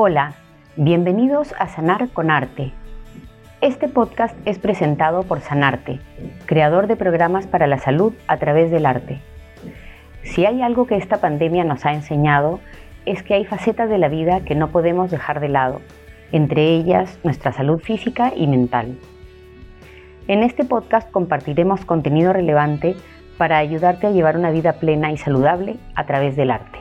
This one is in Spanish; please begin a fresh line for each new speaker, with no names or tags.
Hola, bienvenidos a Sanar con Arte. Este podcast es presentado por Sanarte, creador de programas para la salud a través del arte. Si hay algo que esta pandemia nos ha enseñado, es que hay facetas de la vida que no podemos dejar de lado, entre ellas nuestra salud física y mental. En este podcast compartiremos contenido relevante para ayudarte a llevar una vida plena y saludable a través del arte.